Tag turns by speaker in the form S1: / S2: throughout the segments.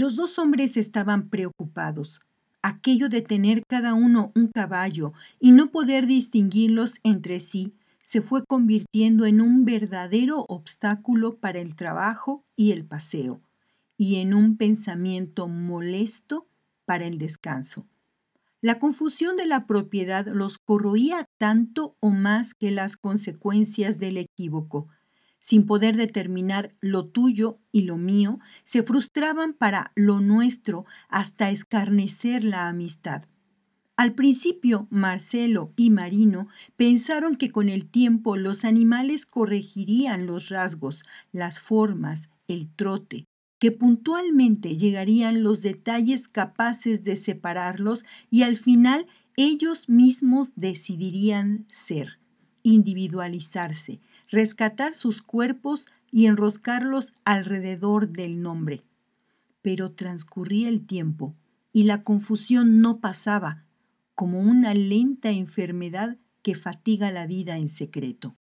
S1: Los dos hombres estaban preocupados. Aquello de tener cada uno un caballo y no poder distinguirlos entre sí se fue convirtiendo en un verdadero obstáculo para el trabajo y el paseo, y en un pensamiento molesto para el descanso. La confusión de la propiedad los corroía tanto o más que las consecuencias del equívoco, sin poder determinar lo tuyo y lo mío, se frustraban para lo nuestro hasta escarnecer la amistad. Al principio, Marcelo y Marino pensaron que con el tiempo los animales corregirían los rasgos, las formas, el trote, que puntualmente llegarían los detalles capaces de separarlos y al final ellos mismos decidirían ser, individualizarse, rescatar sus cuerpos y enroscarlos alrededor del nombre. Pero transcurría el tiempo y la confusión no pasaba, como una lenta enfermedad que fatiga la vida en secreto.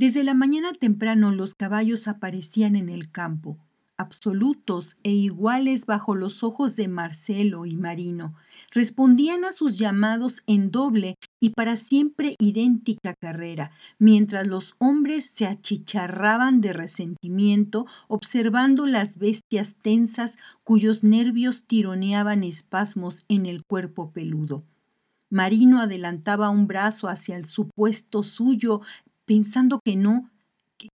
S1: Desde la mañana temprano los caballos aparecían en el campo, absolutos e iguales bajo los ojos de Marcelo y Marino. Respondían a sus llamados en doble y para siempre idéntica carrera, mientras los hombres se achicharraban de resentimiento observando las bestias tensas cuyos nervios tironeaban espasmos en el cuerpo peludo. Marino adelantaba un brazo hacia el supuesto suyo pensando que no,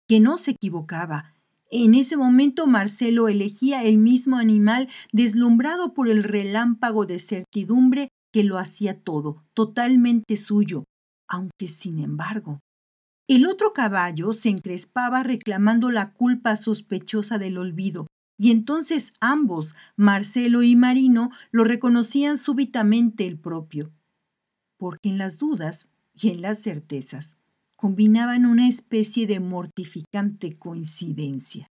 S1: que no se equivocaba. En ese momento Marcelo elegía el mismo animal deslumbrado por el relámpago de certidumbre que lo hacía todo, totalmente suyo, aunque sin embargo. El otro caballo se encrespaba reclamando la culpa sospechosa del olvido, y entonces ambos, Marcelo y Marino, lo reconocían súbitamente el propio. Porque en las dudas y en las certezas combinaban una especie de mortificante coincidencia.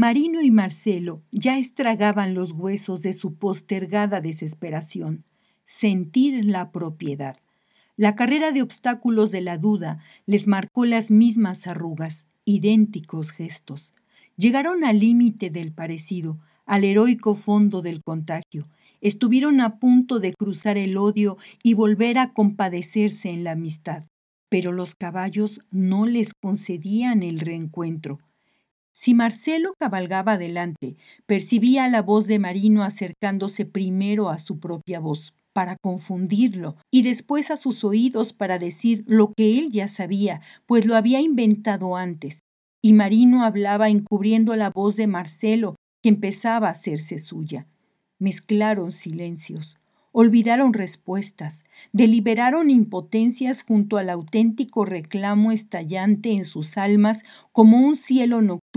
S1: Marino y Marcelo ya estragaban los huesos de su postergada desesperación. Sentir la propiedad. La carrera de obstáculos de la duda les marcó las mismas arrugas, idénticos gestos. Llegaron al límite del parecido, al heroico fondo del contagio. Estuvieron a punto de cruzar el odio y volver a compadecerse en la amistad. Pero los caballos no les concedían el reencuentro. Si Marcelo cabalgaba adelante, percibía la voz de Marino acercándose primero a su propia voz para confundirlo y después a sus oídos para decir lo que él ya sabía, pues lo había inventado antes. Y Marino hablaba encubriendo la voz de Marcelo, que empezaba a hacerse suya. Mezclaron silencios, olvidaron respuestas, deliberaron impotencias junto al auténtico reclamo estallante en sus almas como un cielo nocturno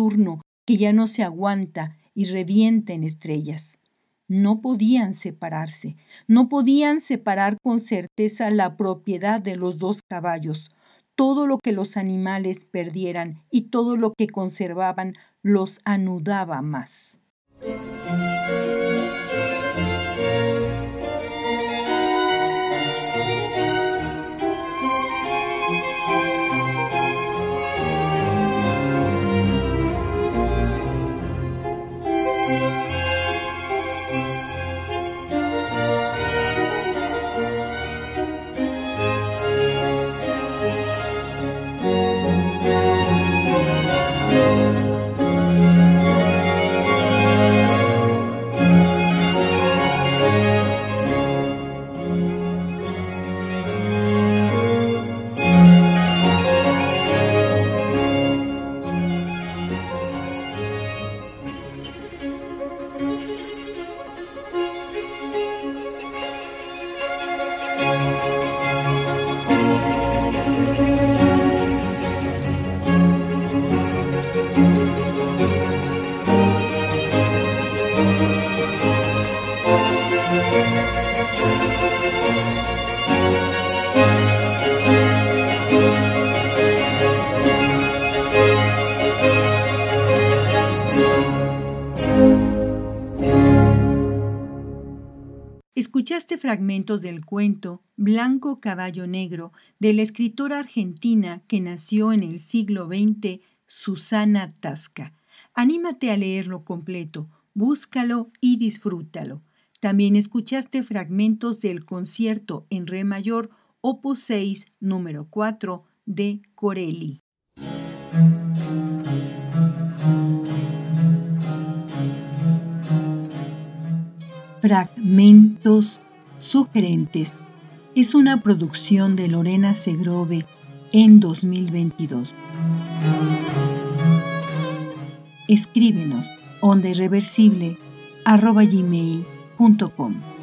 S1: que ya no se aguanta y revienta en estrellas. No podían separarse, no podían separar con certeza la propiedad de los dos caballos. Todo lo que los animales perdieran y todo lo que conservaban los anudaba más. Escuchaste fragmentos del cuento Blanco Caballo Negro de la escritora argentina que nació en el siglo XX, Susana Tasca. Anímate a leerlo completo, búscalo y disfrútalo. También escuchaste fragmentos del concierto en re mayor opus 6 número 4 de Corelli. Fragmentos sugerentes es una producción de Lorena Segrove en 2022. Escríbenos onda irreversible arroba gmail.com.